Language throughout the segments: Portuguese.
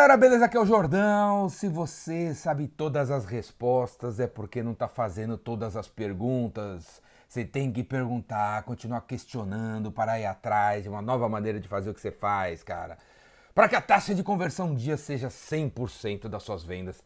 galera, beleza? Aqui é o Jordão. Se você sabe todas as respostas, é porque não tá fazendo todas as perguntas. Você tem que perguntar, continuar questionando, para ir atrás de uma nova maneira de fazer o que você faz, cara. Para que a taxa de conversão um dia seja 100% das suas vendas.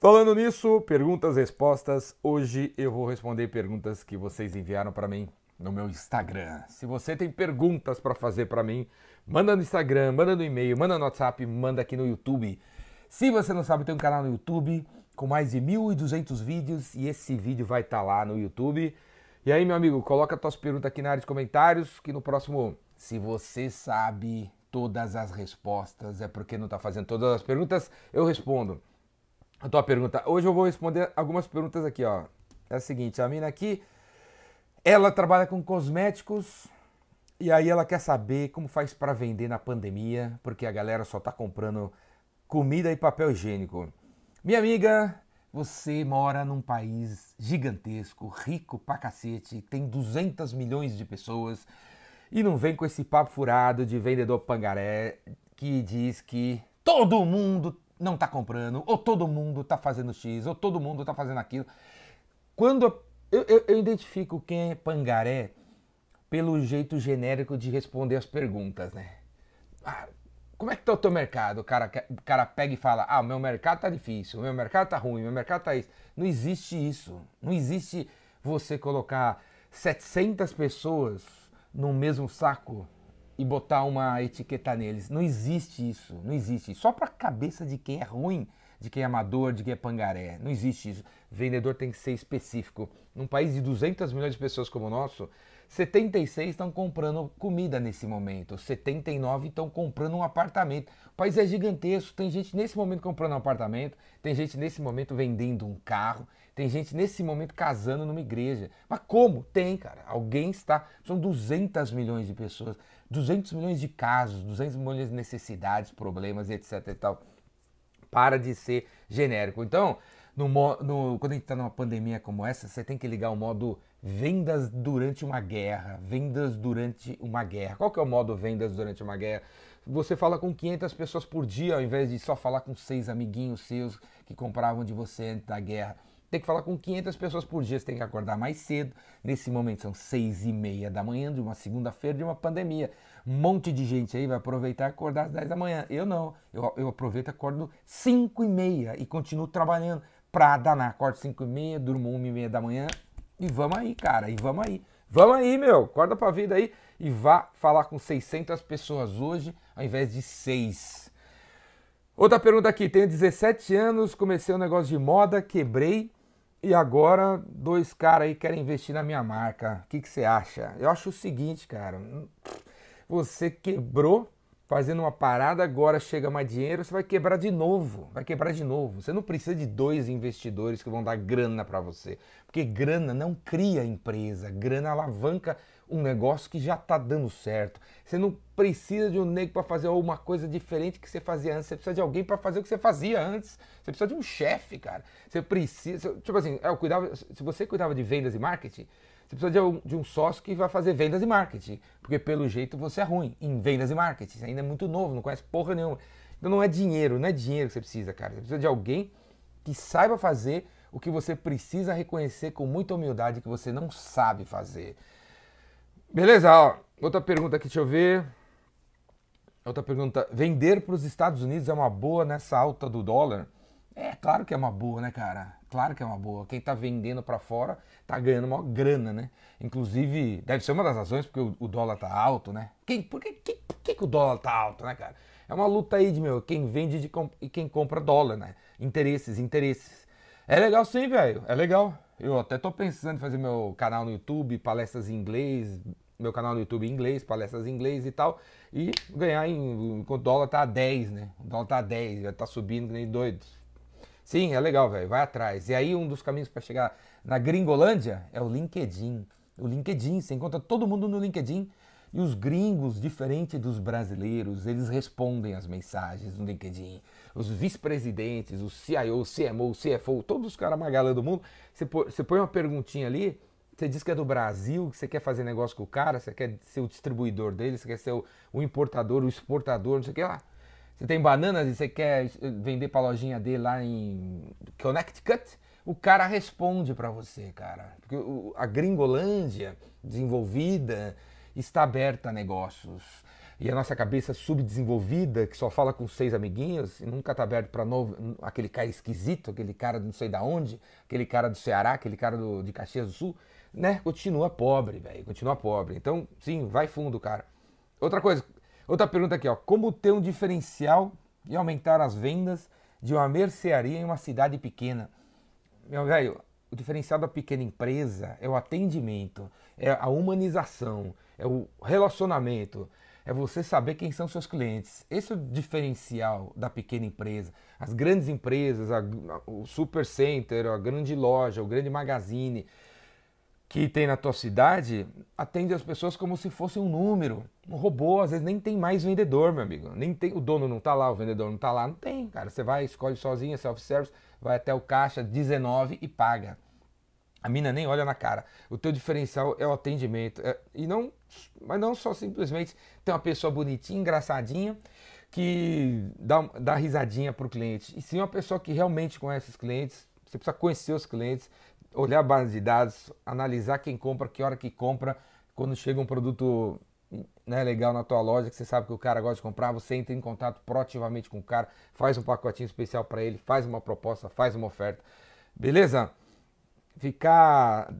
Falando nisso, perguntas, respostas. Hoje eu vou responder perguntas que vocês enviaram para mim no meu Instagram. Se você tem perguntas para fazer para mim, manda no Instagram, manda no e-mail, manda no WhatsApp, manda aqui no YouTube. Se você não sabe, tem um canal no YouTube com mais de 1.200 vídeos e esse vídeo vai estar tá lá no YouTube. E aí, meu amigo, coloca tuas perguntas aqui na área de comentários que no próximo, se você sabe todas as respostas, é porque não está fazendo todas as perguntas, eu respondo. A tua pergunta. Hoje eu vou responder algumas perguntas aqui, ó. É a seguinte, a mina aqui ela trabalha com cosméticos e aí ela quer saber como faz para vender na pandemia, porque a galera só tá comprando comida e papel higiênico. Minha amiga, você mora num país gigantesco, rico pra cacete, tem 200 milhões de pessoas e não vem com esse papo furado de vendedor pangaré que diz que todo mundo não tá comprando, ou todo mundo tá fazendo X, ou todo mundo tá fazendo aquilo. Quando eu, eu, eu identifico quem é pangaré pelo jeito genérico de responder as perguntas, né? Ah, como é que tá o teu mercado? O cara, o cara pega e fala, ah, meu mercado tá difícil, meu mercado tá ruim, meu mercado tá isso. Não existe isso. Não existe você colocar 700 pessoas no mesmo saco e botar uma etiqueta neles. Não existe isso. Não existe. Só para cabeça de quem é ruim de quem é amador, de quem é pangaré. Não existe isso. Vendedor tem que ser específico. Num país de 200 milhões de pessoas como o nosso, 76 estão comprando comida nesse momento, 79 estão comprando um apartamento. O país é gigantesco, tem gente nesse momento comprando um apartamento, tem gente nesse momento vendendo um carro, tem gente nesse momento casando numa igreja. Mas como? Tem, cara. Alguém está. São 200 milhões de pessoas, 200 milhões de casos, 200 milhões de necessidades, problemas, etc e tal para de ser genérico. Então, no, no, quando a gente está numa pandemia como essa, você tem que ligar o modo vendas durante uma guerra. Vendas durante uma guerra. Qual que é o modo vendas durante uma guerra? Você fala com 500 pessoas por dia, ao invés de só falar com seis amiguinhos seus que compravam de você antes da guerra tem que falar com 500 pessoas por dia, você tem que acordar mais cedo. Nesse momento são seis e meia da manhã de uma segunda-feira de uma pandemia. Um monte de gente aí vai aproveitar e acordar às 10 da manhã. Eu não, eu, eu aproveito e acordo 5 e meia e continuo trabalhando pra danar. Acordo 5 e meia, durmo 1 e meia da manhã e vamos aí, cara, e vamos aí. Vamos aí, meu, acorda pra vida aí e vá falar com 600 pessoas hoje ao invés de 6. Outra pergunta aqui, tenho 17 anos, comecei um negócio de moda, quebrei e agora, dois caras aí querem investir na minha marca. O que, que você acha? Eu acho o seguinte, cara. Você quebrou fazendo uma parada, agora chega mais dinheiro, você vai quebrar de novo. Vai quebrar de novo. Você não precisa de dois investidores que vão dar grana para você. Porque grana não cria empresa, grana alavanca um negócio que já está dando certo. Você não precisa de um nego para fazer uma coisa diferente que você fazia antes. Você precisa de alguém para fazer o que você fazia antes. Você precisa de um chefe, cara. Você precisa. Tipo assim, eu cuidava, se você cuidava de vendas e marketing, você precisa de um, de um sócio que vai fazer vendas e marketing. Porque pelo jeito você é ruim em vendas e marketing. Você ainda é muito novo, não conhece porra nenhuma. Então não é dinheiro, não é dinheiro que você precisa, cara. Você precisa de alguém que saiba fazer o que você precisa reconhecer com muita humildade que você não sabe fazer. Beleza, ó. Outra pergunta aqui, deixa eu ver. Outra pergunta. Vender para os Estados Unidos é uma boa nessa alta do dólar? É, claro que é uma boa, né, cara? Claro que é uma boa. Quem está vendendo para fora está ganhando uma grana, né? Inclusive, deve ser uma das razões porque o, o dólar tá alto, né? Quem, por que, que, por que, que o dólar tá alto, né, cara? É uma luta aí de, meu, quem vende de, e quem compra dólar, né? Interesses, interesses. É legal sim, velho. É legal. Eu até tô pensando em fazer meu canal no YouTube, palestras em inglês, meu canal no YouTube em inglês, palestras em inglês e tal, e ganhar em, enquanto o dólar tá a 10, né? O dólar tá a 10, já tá subindo que nem doido. Sim, é legal, velho, vai atrás. E aí um dos caminhos para chegar na Gringolândia é o LinkedIn. O LinkedIn, você encontra todo mundo no LinkedIn e os gringos, diferente dos brasileiros, eles respondem as mensagens no LinkedIn. Os vice-presidentes, os CIO, CMO, CFO, todos os caras magalã do mundo, você põe uma perguntinha ali, você diz que é do Brasil, que você quer fazer negócio com o cara, você quer ser o distribuidor dele, você quer ser o, o importador, o exportador, não sei o que lá. Você tem bananas e você quer vender para a lojinha dele lá em Connecticut? O cara responde para você, cara. Porque a Gringolândia desenvolvida está aberta a negócios. E a nossa cabeça subdesenvolvida, que só fala com seis amiguinhos, e nunca está aberto para novo, aquele cara esquisito, aquele cara não sei da onde, aquele cara do Ceará, aquele cara do, de Caxias do Sul, né? Continua pobre, velho. Continua pobre. Então, sim, vai fundo, cara. Outra coisa, outra pergunta aqui, ó. Como ter um diferencial e aumentar as vendas de uma mercearia em uma cidade pequena? Meu velho, o diferencial da pequena empresa é o atendimento, é a humanização, é o relacionamento, é você saber quem são seus clientes. Esse é o diferencial da pequena empresa. As grandes empresas, a, o super center, a grande loja, o grande magazine que tem na tua cidade, atende as pessoas como se fosse um número. Um robô, às vezes nem tem mais vendedor, meu amigo. Nem tem, o dono não está lá, o vendedor não está lá, não tem, cara. Você vai, escolhe sozinho, self-service, vai até o caixa 19 e paga. A mina nem olha na cara. O teu diferencial é o atendimento. É, e não, mas não só simplesmente ter uma pessoa bonitinha, engraçadinha, que dá, dá risadinha para o cliente. E sim uma pessoa que realmente conhece os clientes. Você precisa conhecer os clientes, olhar a base de dados, analisar quem compra, que hora que compra. Quando chega um produto né, legal na tua loja, que você sabe que o cara gosta de comprar, você entra em contato proativamente com o cara, faz um pacotinho especial para ele, faz uma proposta, faz uma oferta. Beleza? Ficar.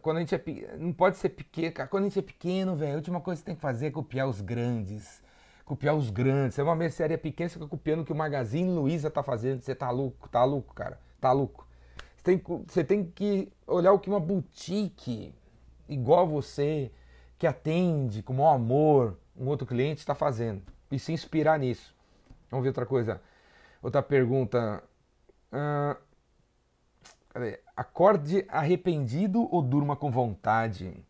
Quando a gente é. Não pode ser pequeno. Quando a gente é pequeno, velho, a última coisa que você tem que fazer é copiar os grandes. Copiar os grandes. Você é uma mercearia pequena, você fica copiando o que o Magazine Luiza tá fazendo. Você tá louco, tá louco, cara. Tá louco. Você tem, você tem que olhar o que uma boutique igual você, que atende com maior amor um outro cliente, está fazendo. E se inspirar nisso. Vamos ver outra coisa. Outra pergunta. Cadê? Acorde arrependido ou durma com vontade?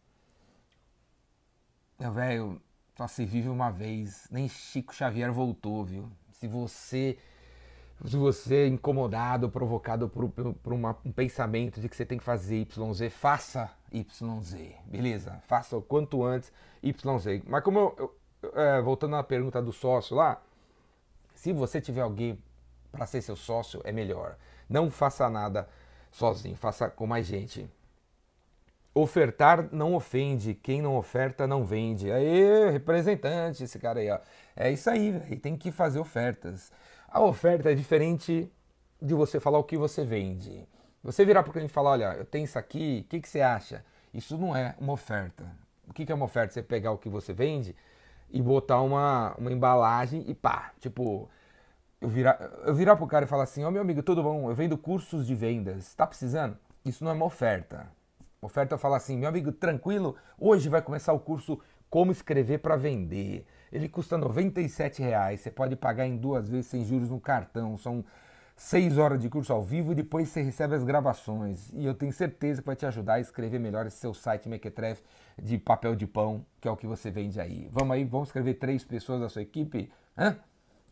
Meu velho, só se vive uma vez. Nem Chico Xavier voltou, viu? Se você se você é incomodado, provocado por, por, uma, um pensamento de que você tem que fazer YZ, faça YZ, beleza? Faça o quanto antes YZ. Mas como eu, eu é, voltando à pergunta do sócio lá, se você tiver alguém para ser seu sócio, é melhor. Não faça nada sozinho, faça com mais gente. Ofertar não ofende, quem não oferta não vende. Aí, representante, esse cara aí, ó. É isso aí, velho. Tem que fazer ofertas. A oferta é diferente de você falar o que você vende. Você virar para o cliente e falar: olha, eu tenho isso aqui, o que, que você acha? Isso não é uma oferta. O que, que é uma oferta? Você pegar o que você vende e botar uma, uma embalagem e pá, tipo, eu virar, eu virar pro cara e falar assim, ó oh, meu amigo, tudo bom? Eu vendo cursos de vendas, tá precisando? Isso não é uma oferta. Oferta é falar assim, meu amigo, tranquilo, hoje vai começar o curso Como Escrever para Vender. Ele custa R$ reais, você pode pagar em duas vezes sem juros no cartão. São seis horas de curso ao vivo e depois você recebe as gravações. E eu tenho certeza que vai te ajudar a escrever melhor esse seu site Mequetref de papel de pão, que é o que você vende aí. Vamos aí, vamos escrever três pessoas da sua equipe? Hã?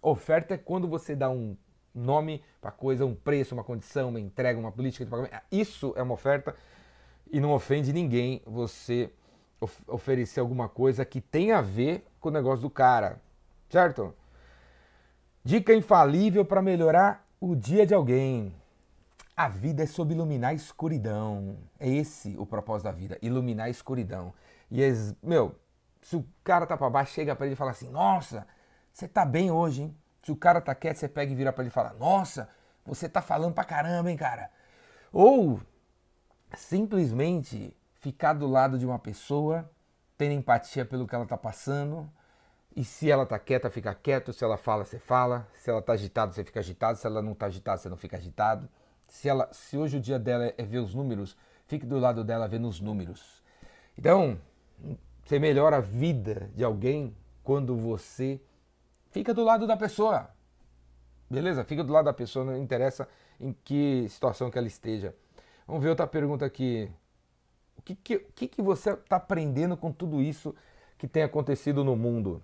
Oferta é quando você dá um nome para coisa, um preço, uma condição, uma entrega, uma política de pagamento. Isso é uma oferta e não ofende ninguém você of oferecer alguma coisa que tem a ver com o negócio do cara, certo? Dica infalível para melhorar o dia de alguém. A vida é sobre iluminar a escuridão. É esse o propósito da vida, iluminar a escuridão. E, meu, se o cara tá para baixo, chega para ele e fala assim: Nossa, você tá bem hoje, hein? Se o cara tá quieto, você pega e vira para ele e fala: Nossa, você tá falando pra caramba, hein, cara? Ou simplesmente ficar do lado de uma pessoa, tendo empatia pelo que ela tá passando. E se ela tá quieta, fica quieto. Se ela fala, você fala. Se ela tá agitada, você fica agitado. Se ela não tá agitada, você não fica agitado. Se, ela, se hoje o dia dela é ver os números, fique do lado dela vendo os números. Então, você melhora a vida de alguém quando você fica do lado da pessoa. Beleza? Fica do lado da pessoa, não interessa em que situação que ela esteja. Vamos ver outra pergunta aqui. O que, que, que, que você está aprendendo com tudo isso que tem acontecido no mundo?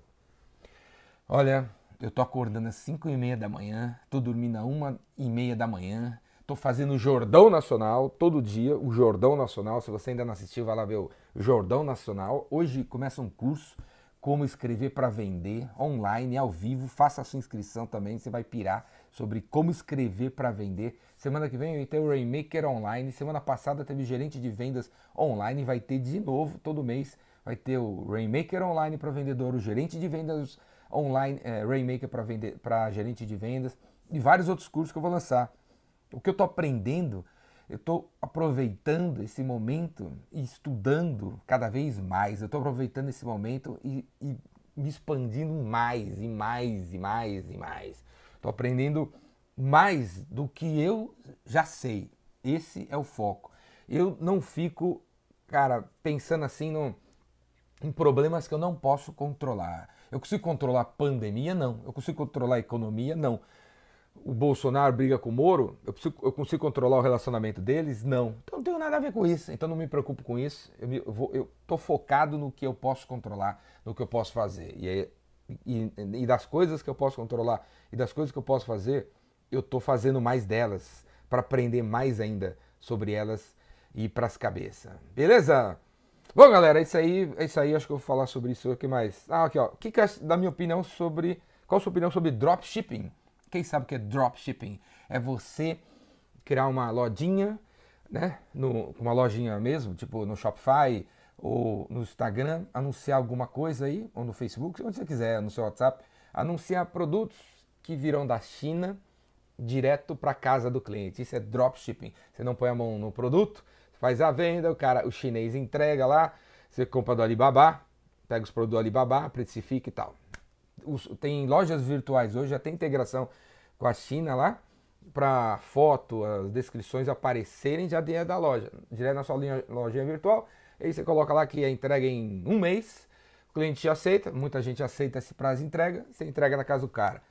Olha, eu tô acordando às 5 e meia da manhã, tô dormindo às 1 e meia da manhã, tô fazendo o Jordão Nacional todo dia, o Jordão Nacional. Se você ainda não assistiu, vai lá ver o Jordão Nacional. Hoje começa um curso como escrever para vender online, ao vivo. Faça a sua inscrição também, você vai pirar sobre como escrever para vender. Semana que vem ter o Rainmaker online. Semana passada teve gerente de vendas online, vai ter de novo todo mês. Vai ter o Rainmaker online para vendedor, o gerente de vendas online, é, Rainmaker para vender para gerente de vendas e vários outros cursos que eu vou lançar. O que eu estou aprendendo eu estou aproveitando esse momento e estudando cada vez mais. Eu estou aproveitando esse momento e, e, me expandindo mais e mais e mais e mais. Estou aprendendo mais do que eu já sei. Esse é o foco. Eu não fico, cara, pensando assim no, em problemas que eu não posso controlar. Eu consigo controlar pandemia? Não. Eu consigo controlar economia? Não o Bolsonaro briga com o Moro, eu, preciso, eu, consigo controlar o relacionamento deles? Não. Então não tenho nada a ver com isso. Então não me preocupo com isso. Eu, eu tô focado no que eu posso controlar, no que eu posso fazer. E, e, e, das coisas que eu posso controlar e das coisas que eu posso fazer, eu tô fazendo mais delas para aprender mais ainda sobre elas e para as cabeças. Beleza? Bom, galera, é isso aí. É isso aí. Acho que eu vou falar sobre isso. O que mais? Ah, aqui, ó. O que, que é da minha opinião sobre. Qual a sua opinião sobre dropshipping? Quem sabe o que é dropshipping? É você criar uma lojinha, né? No, uma lojinha mesmo, tipo no Shopify ou no Instagram, anunciar alguma coisa aí, ou no Facebook, onde você quiser, no seu WhatsApp, anunciar produtos que virão da China direto para casa do cliente. Isso é dropshipping. Você não põe a mão no produto, faz a venda, o cara, o chinês entrega lá, você compra do Alibaba, pega os produtos do Alibaba, precifica e tal os, tem lojas virtuais hoje, já tem integração com a China lá, para foto, as descrições aparecerem já dentro da loja, direto na sua linha, virtual. Aí você coloca lá que é entrega em um mês, o cliente aceita, muita gente aceita esse prazo de entrega, você entrega na casa do cara.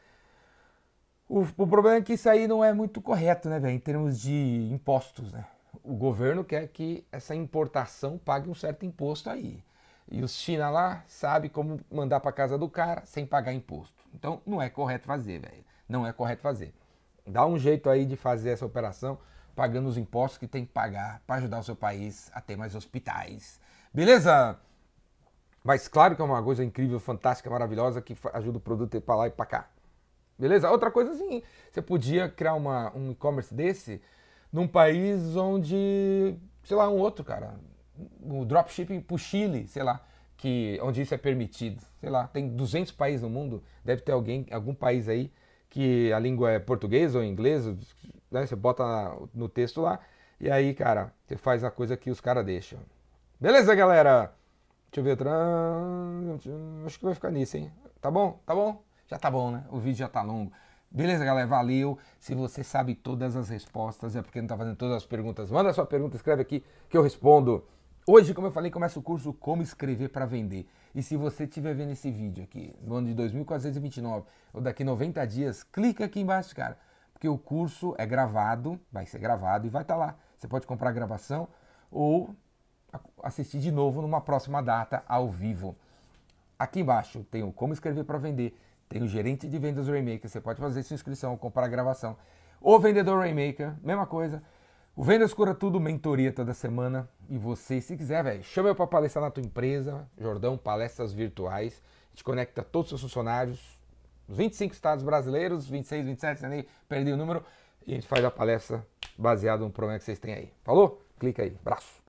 O, o problema é que isso aí não é muito correto, né, velho, em termos de impostos, né? O governo quer que essa importação pague um certo imposto aí. E os China lá sabe como mandar para casa do cara sem pagar imposto. Então não é correto fazer, velho. Não é correto fazer. Dá um jeito aí de fazer essa operação pagando os impostos que tem que pagar para ajudar o seu país a ter mais hospitais. Beleza? Mas claro que é uma coisa incrível, fantástica, maravilhosa que ajuda o produto a ir para lá e para cá. Beleza? Outra coisa assim, você podia criar uma, um e-commerce desse num país onde, sei lá, um outro, cara, o dropshipping para o Chile, sei lá, que, onde isso é permitido. Sei lá, tem 200 países no mundo, deve ter alguém, algum país aí que a língua é português ou inglês, né? Você bota no texto lá e aí, cara, você faz a coisa que os caras deixam. Beleza, galera? Deixa eu ver. Acho que vai ficar nisso, hein? Tá bom? Tá bom? Já tá bom, né? O vídeo já tá longo. Beleza, galera? Valeu. Se você sabe todas as respostas, é porque não tá fazendo todas as perguntas. Manda sua pergunta, escreve aqui que eu respondo. Hoje, como eu falei, começa o curso Como Escrever para Vender. E se você estiver vendo esse vídeo aqui no ano de 2429 ou daqui 90 dias, clica aqui embaixo, cara. Porque o curso é gravado, vai ser gravado e vai estar tá lá. Você pode comprar a gravação ou assistir de novo numa próxima data ao vivo. Aqui embaixo tem o Como Escrever para Vender, tem o Gerente de Vendas Rainmaker, você pode fazer sua inscrição, comprar a gravação. O Vendedor Rainmaker, mesma coisa. O Vendas Cura Tudo, mentoria toda semana. E você, se quiser, velho, chama eu para palestrar na tua empresa, Jordão, palestras virtuais. A gente conecta todos os seus funcionários, os 25 estados brasileiros, 26, 27, nem perdi o número. E a gente faz a palestra baseada no problema que vocês têm aí. Falou? Clica aí. Abraço.